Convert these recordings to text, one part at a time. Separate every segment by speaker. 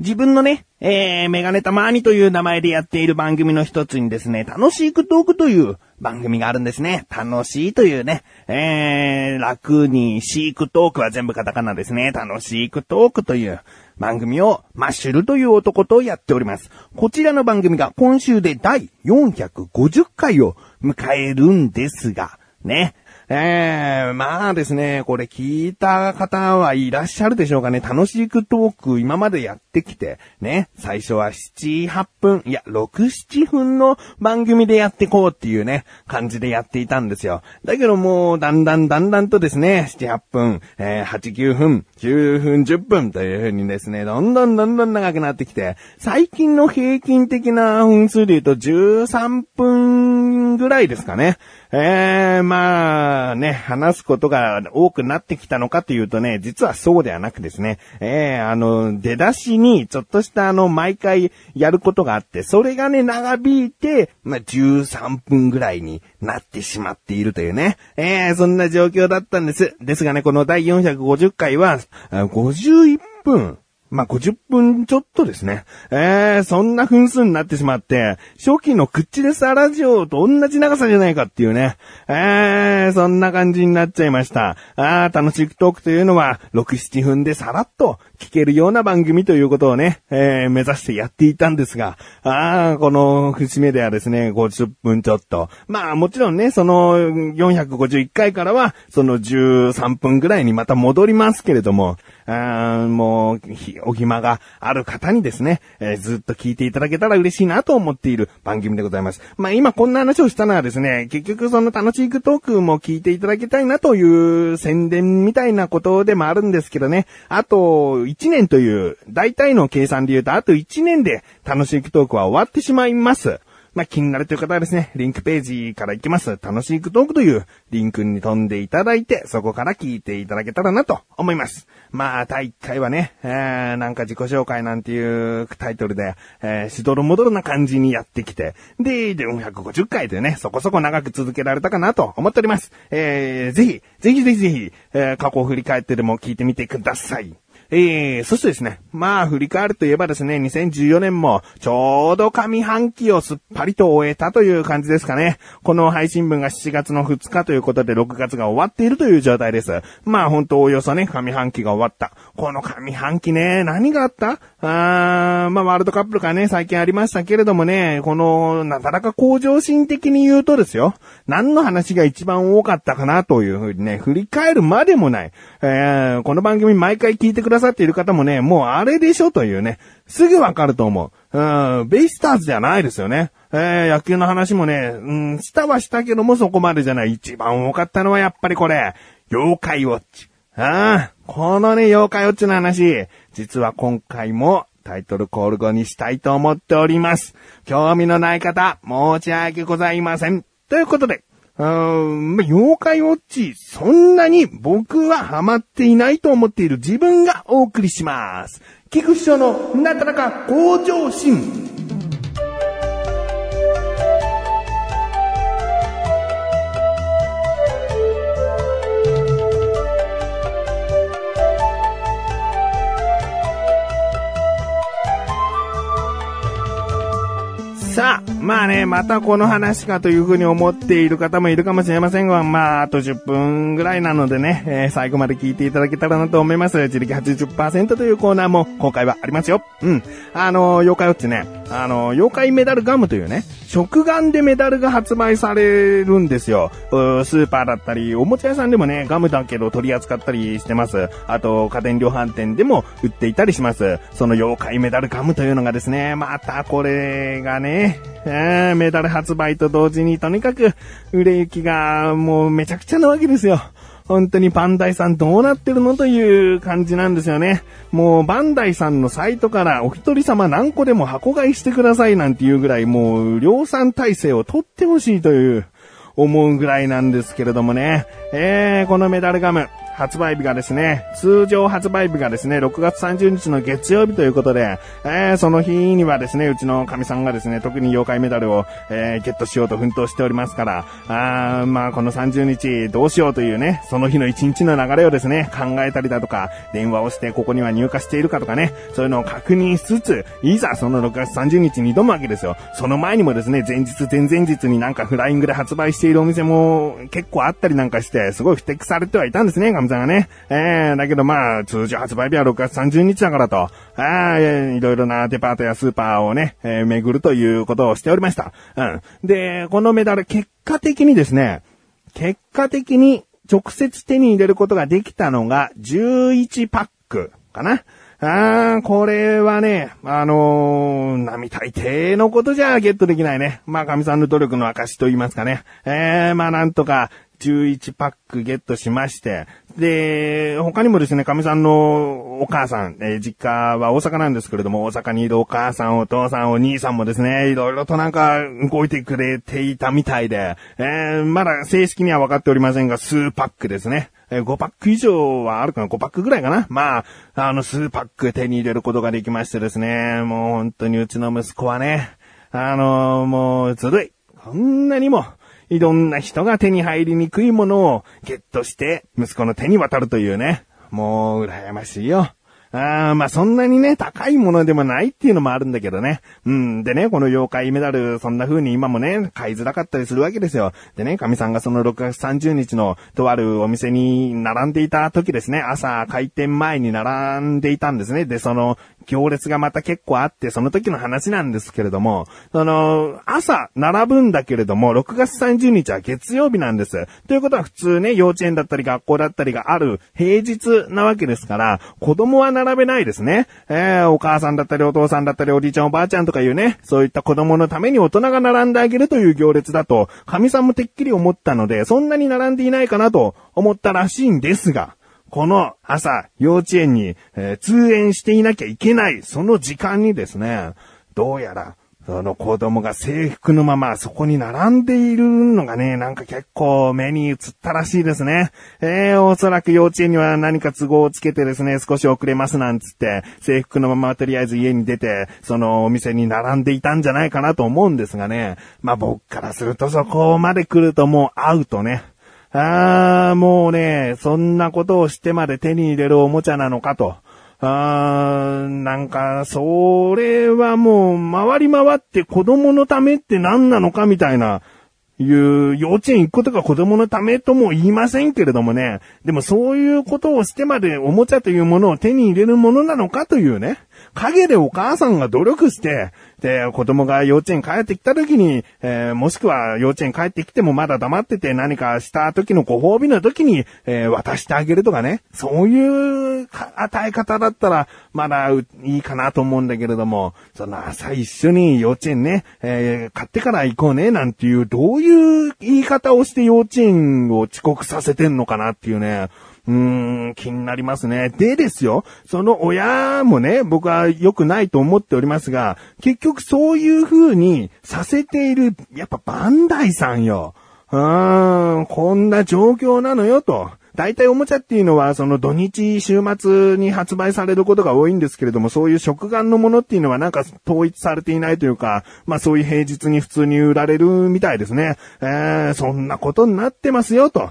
Speaker 1: 自分のね、えー、メガネたまーにという名前でやっている番組の一つにですね、楽しいクトークという番組があるんですね。楽しいというね、えー、楽にシークトークは全部カタカナですね。楽しいクトークという番組をマッシュルという男とやっております。こちらの番組が今週で第450回を迎えるんですが、ね。ええー、まあですね、これ聞いた方はいらっしゃるでしょうかね。楽しくトーク今までやってきて、ね、最初は7、8分、いや、6、7分の番組でやってこうっていうね、感じでやっていたんですよ。だけどもう、だんだんだんだんとですね、7、8分、えー、8、9分、9分、10分という風にですね、どんどんどんどん長くなってきて、最近の平均的な分数で言うと13分ぐらいですかね。えー、まあね、話すことが多くなってきたのかというとね、実はそうではなくですね、えー、あの、出だしにちょっとしたあの、毎回やることがあって、それがね、長引いて、まあ、13分ぐらいになってしまっているというね、ええー、そんな状況だったんです。ですがね、この第450回は、51分、まあ、50分ちょっとですね。えー、そんな分数になってしまって、初期のクッチレスアラジオと同じ長さじゃないかっていうね。えー、そんな感じになっちゃいました。あー、楽しくトークというのは、6、7分でさらっと聞けるような番組ということをね、えー、目指してやっていたんですが、あー、この節目ではですね、50分ちょっと。まあ、もちろんね、その451回からは、その13分ぐらいにまた戻りますけれども、あもう、お暇がある方にですね、えー、ずっと聞いていただけたら嬉しいなと思っている番組でございます。まあ今こんな話をしたのはですね、結局その楽しいトークも聞いていただきたいなという宣伝みたいなことでもあるんですけどね、あと1年という大体の計算で言うとあと1年で楽しいトークは終わってしまいます。まあ、気になるという方はですね、リンクページから行きます。楽しいトークというリンクに飛んでいただいて、そこから聞いていただけたらなと思います。まあ、第1回はね、えー、なんか自己紹介なんていうタイトルで、えー、しどろもどろな感じにやってきて、で、450回でね、そこそこ長く続けられたかなと思っております。えー、ぜひ、ぜひぜひぜひ、えー、過去を振り返ってでも聞いてみてください。えー、そしてですね、まあ振り返るといえばですね、2014年もちょうど上半期をすっぱりと終えたという感じですかね。この配信分が7月の2日ということで6月が終わっているという状態です。まあ本当およそね、上半期が終わった。この上半期ね、何があった？あーまあワールドカップがね、最近ありましたけれどもね、この、なかなか向上心的に言うとですよ、何の話が一番多かったかなというふうにね、振り返るまでもない。えー、この番組毎回聞いてくださっている方もね、もうあれでしょというね、すぐわかると思う。うん、ベイスターズじゃないですよね。えー、野球の話もね、うん、したはしたけどもそこまでじゃない。一番多かったのはやっぱりこれ、妖怪ウォッチ。ああ、このね、妖怪ウォッチの話、実は今回もタイトルコール後にしたいと思っております。興味のない方、申し訳ございません。ということで、うーん、妖怪ウォッチ、そんなに僕はハマっていないと思っている自分がお送りします。菊師匠のなかなか向上心。まあね、またこの話かというふうに思っている方もいるかもしれませんが、まあ、あと10分ぐらいなのでね、えー、最後まで聞いていただけたらなと思います。自力80%というコーナーも今回はありますよ。うん。あの、妖怪ウォッチね、あの、妖怪メダルガムというね、食玩でメダルが発売されるんですよ。スーパーだったり、おもちゃ屋さんでもね、ガムだけど取り扱ったりしてます。あと、家電量販店でも売っていたりします。その妖怪メダルガムというのがですね、またこれがね、メダル発売と同時にとにかく売れ行きがもうめちゃくちゃなわけですよ。本当にバンダイさんどうなってるのという感じなんですよね。もうバンダイさんのサイトからお一人様何個でも箱買いしてくださいなんていうぐらいもう量産体制を取ってほしいという思うぐらいなんですけれどもね。えー、このメダルガム発売日がですね、通常発売日がですね、6月30日の月曜日ということで、えー、その日にはですね、うちの神さんがですね、特に妖怪メダルを、えー、ゲットしようと奮闘しておりますから、あーまあこの30日どうしようというね、その日の1日の流れをですね、考えたりだとか、電話をしてここには入荷しているかとかね、そういうのを確認しつつ、いざその6月30日に挑むわけですよ。その前にもですね、前日前々日になんかフライングで発売しているお店も結構あったりなんかして、すごい不適されてはいたんですね、ガムさんがね。えー、だけどまあ、通常発売日は6月30日だからと、あいろいろなデパートやスーパーをね、えー、巡るということをしておりました。うん。で、このメダル、結果的にですね、結果的に直接手に入れることができたのが11パックかな。あー、これはね、あのー、並大抵のことじゃゲットできないね。まあ、神さんの努力の証と言いますかね。えー、まあ、なんとか、11パックゲットしまして、で、他にもですね、神さんのお母さん、えー、実家は大阪なんですけれども、大阪にいるお母さん、お父さん、お兄さんもですね、いろいろとなんか動いてくれていたみたいで、えー、まだ正式には分かっておりませんが、数パックですね。え、5パック以上はあるかな ?5 パックぐらいかな？まあ、あの、数パック手に入れることができましてですね、もう本当にうちの息子はね、あのー、もうずるい。こんなにも、いろんな人が手に入りにくいものをゲットして息子の手に渡るというね。もう羨ましいよ。ああまあそんなにね、高いものでもないっていうのもあるんだけどね。うん。でね、この妖怪メダル、そんな風に今もね、買いづらかったりするわけですよ。でね、神さんがその6月30日のとあるお店に並んでいた時ですね、朝開店前に並んでいたんですね。で、その行列がまた結構あって、その時の話なんですけれども、その、朝並ぶんだけれども、6月30日は月曜日なんです。ということは普通ね、幼稚園だったり学校だったりがある平日なわけですから、子供は並べないですね。えー、お母さんだったりお父さんだったりおじいちゃんおばあちゃんとかいうね、そういった子供のために大人が並んであげるという行列だと、神さんもてっきり思ったので、そんなに並んでいないかなと思ったらしいんですが、この朝、幼稚園に、えー、通園していなきゃいけない、その時間にですね、どうやら、その子供が制服のままそこに並んでいるのがね、なんか結構目に映ったらしいですね。えー、おそらく幼稚園には何か都合をつけてですね、少し遅れますなんつって、制服のままとりあえず家に出て、そのお店に並んでいたんじゃないかなと思うんですがね。まあ僕からするとそこまで来るともうアウトね。あー、もうね、そんなことをしてまで手に入れるおもちゃなのかと。あー、なんか、それはもう、回り回って子供のためって何なのかみたいな、いう幼稚園行くことが子供のためとも言いませんけれどもね。でもそういうことをしてまでおもちゃというものを手に入れるものなのかというね。影でお母さんが努力して、で、子供が幼稚園帰ってきた時に、えー、もしくは幼稚園帰ってきてもまだ黙ってて何かした時のご褒美の時に、えー、渡してあげるとかね。そういう与え方だったら、まだいいかなと思うんだけれども、その朝一緒に幼稚園ね、えー、買ってから行こうね、なんていう、どういう言い方をして幼稚園を遅刻させてんのかなっていうね。うーん、気になりますね。でですよ、その親もね、僕は良くないと思っておりますが、結局そういう風にさせている、やっぱバンダイさんよ。うーん、こんな状況なのよと。大体おもちゃっていうのは、その土日、週末に発売されることが多いんですけれども、そういう食玩のものっていうのはなんか統一されていないというか、まあそういう平日に普通に売られるみたいですね。えー、そんなことになってますよと。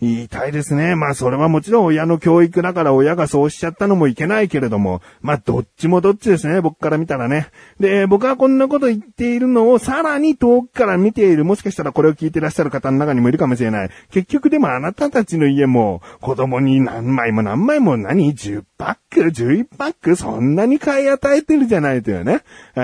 Speaker 1: 言いたいですね。まあそれはもちろん親の教育だから親がそうしちゃったのもいけないけれども、まあどっちもどっちですね、僕から見たらね。で、僕はこんなこと言っているのをさらに遠くから見ている、もしかしたらこれを聞いてらっしゃる方の中にもいるかもしれない。結局でもあなたたちの家も子供に何枚も何枚も何 ?10 パック ?11 パック？そんなに買い与えてるじゃないというね。うん、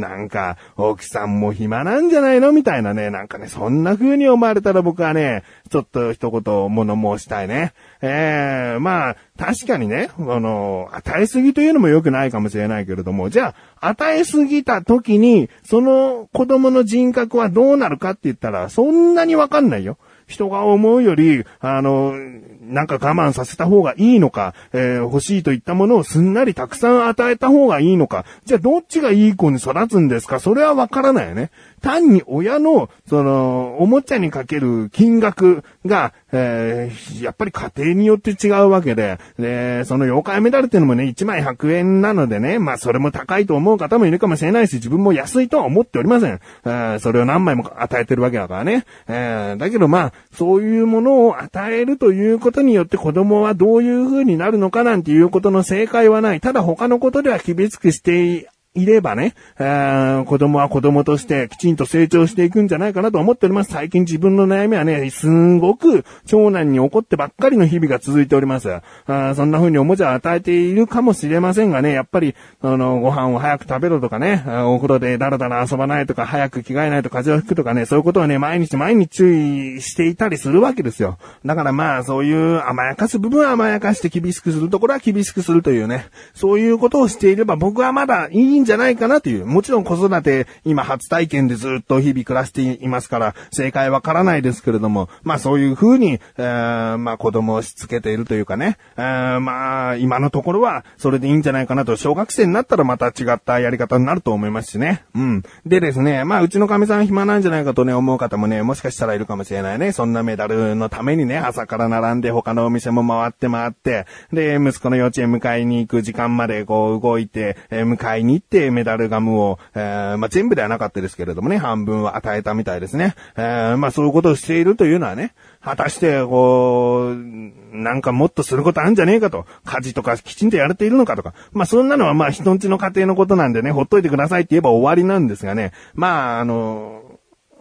Speaker 1: なんか、奥さんも暇なんじゃないの？みたいなね。なんかね、そんな風に思われたら僕はね、ちょっと一言と物申したいね。ええー、まあ、確かにね、あの、与えすぎというのも良くないかもしれないけれども、じゃあ、与えすぎた時に、その子供の人格はどうなるかって言ったら、そんなにわかんないよ。人が思うより、あの、なんか我慢させた方がいいのか、えー、欲しいといったものをすんなりたくさん与えた方がいいのか、じゃあどっちがいい子に育つんですか？それはわからないよね。単に親の、その、おもちゃにかける金額が、えー、やっぱり家庭によって違うわけで、で、その妖怪メダルっていうのもね、1枚100円なのでね、まあそれも高いと思う方もいるかもしれないし、自分も安いとは思っておりません。えー、それを何枚も与えてるわけだからね。えー、だけどまあ、そういうものを与えるということによって子供はどういう風になるのかなんていうことの正解はない。ただ他のことでは厳しくしていればね、えー子供は子供としてきちんと成長していくんじゃないかなと思っております。最近自分の悩みはね、すんごく長男に怒ってばっかりの日々が続いております。あそんな風におもちゃを与えているかもしれませんがね、やっぱり、あの、ご飯を早く食べろとかね、お風呂でダラダラ遊ばないとか、早く着替えないと風邪をひくとかね、そういうことをね、毎日毎日注意していたりするわけですよ。だからまあ、そういう甘やかす部分は甘やかして厳しくするところは厳しくするというね、そういうことをしていれば僕はまだいいんじゃないかなという。もちろん子育て、今初体験でずっと日々暮らしていますから、正解わからないですけれども、まあそういう風に、えー、まあ子供をしつけているというかね、えー、まあ今のところはそれでいいんじゃないかなと、小学生になったらまた違ったやり方になると思いますしね。うん。でですね、まあうちの神さん暇なんじゃないかとね、思う方もね、もしかしたらいるかもしれないね。そんなメダルのためにね、朝から並んで他のお店も回って回って、で、息子の幼稚園迎えに行く時間までこう動いて、えー、迎えに行ってメダルガムを、えー、まあ、全部ではなかったですけれどもね、半分は与えたみたいですね。えー、まあ、そういうことをしているというのはね、果たして、こう、なんかもっとすることあるんじゃねえかと。家事とかきちんとやれているのかとか。まあ、そんなのはまあ、人んちの家庭のことなんでね、ほっといてくださいって言えば終わりなんですがね。まあ、あの、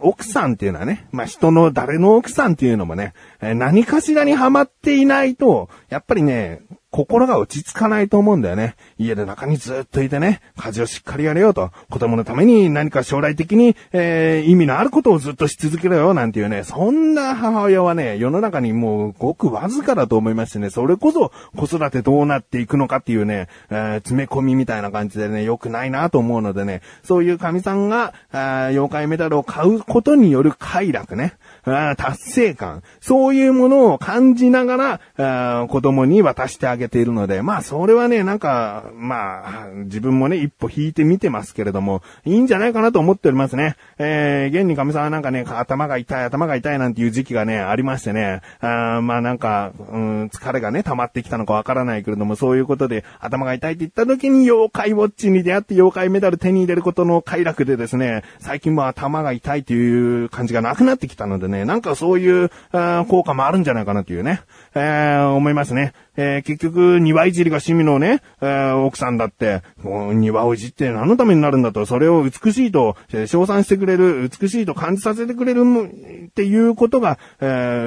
Speaker 1: 奥さんっていうのはね、まあ、人の誰の奥さんっていうのもね、何かしらにハマっていないと、やっぱりね、心が落ち着かないと思うんだよね。家で中にずっといてね、家事をしっかりやれよと、子供のために何か将来的に、えー、意味のあることをずっとし続けろよ、なんていうね、そんな母親はね、世の中にもうごくわずかだと思いましてね、それこそ子育てどうなっていくのかっていうね、えー、詰め込みみたいな感じでね、良くないなと思うのでね、そういう神さんが、あ妖怪メダルを買うことによる快楽ね、あ達成感、そういうものを感じながら、あ子供に渡してあげているので、まあそれはね、なんか、まあ、自分もね、一歩引いてみてますけれども、いいんじゃないかなと思っておりますね。えー、現に神さんはなんかね、頭が痛い、頭が痛いなんていう時期がね、ありましてね、あまあなんか、うん、疲れがね、溜まってきたのかわからないけれども、そういうことで頭が痛いって言った時に妖怪ウォッチに出会って妖怪メダル手に入れることの快楽でですね、最近も頭が痛いという感じがなくなってきたのでね、ね、なんかそういう、効果もあるんじゃないかなというね、えー、思いますね。えー、結局、庭いじりが趣味のね、えー、奥さんだって、もう庭をいじって何のためになるんだと、それを美しいと、称賛してくれる、美しいと感じさせてくれるっていうことが、え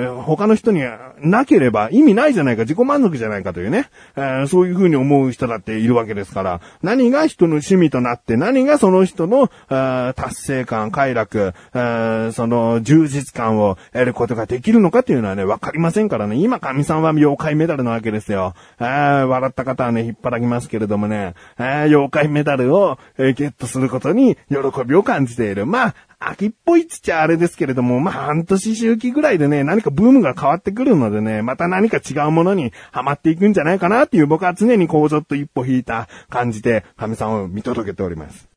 Speaker 1: ー、他の人になければ意味ないじゃないか、自己満足じゃないかというね、えー、そういうふうに思う人だっているわけですから、何が人の趣味となって、何がその人の、達成感、快楽、その充実感を得ることができるのかっていうのはね、わかりませんからね、今神さんは妖怪メダルなわけですよ。ああ笑った方はね、引っ張らきますけれどもね、あ妖怪メダルを、えー、ゲットすることに喜びを感じている。まあ、秋っぽいっちゃあれですけれども、まあ半年周期ぐらいでね、何かブームが変わってくるのでね、また何か違うものにハマっていくんじゃないかなっていう僕は常にこうちょっと一歩引いた感じで、神さんを見届けております。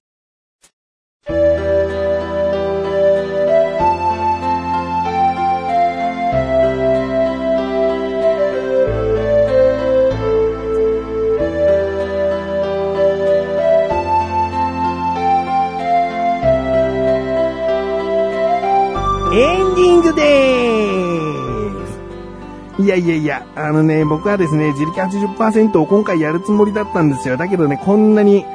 Speaker 1: いやいや、あのね、僕はですね、自力80%を今回やるつもりだったんですよ。だけどね、こんなに、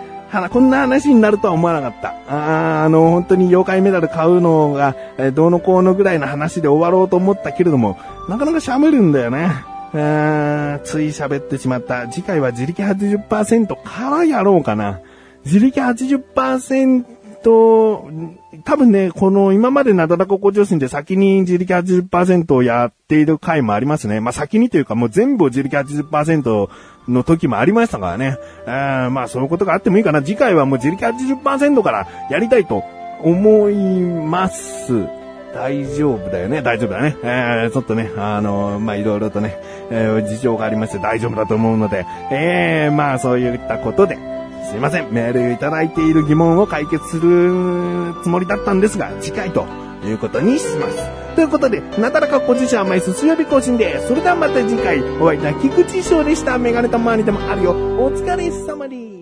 Speaker 1: こんな話になるとは思わなかった。ああの、本当に妖怪メダル買うのが、えどうのこうのぐらいの話で終わろうと思ったけれども、なかなか喋るんだよね。つい喋ってしまった。次回は自力80%からやろうかな。自力80%と多分ね、この今までなだらか向上心で先に自力80%をやっている回もありますね。まあ先にというかもう全部自力80%の時もありましたからね。あまあそういうことがあってもいいかな。次回はもう自力80%からやりたいと思います。大丈夫だよね。大丈夫だね。えー、ちょっとね、あのー、まあ、いろいろとね、えー、事情がありまして大丈夫だと思うので、えー、まあ、そういったことで、すいません。メールいただいている疑問を解決するつもりだったんですが、次回ということにします。ということで、なだらかご自社甘い水曜日更新です。それではまた次回、お会いいた菊池翔でした。メガネたまわりでもあるよ。お疲れ様です。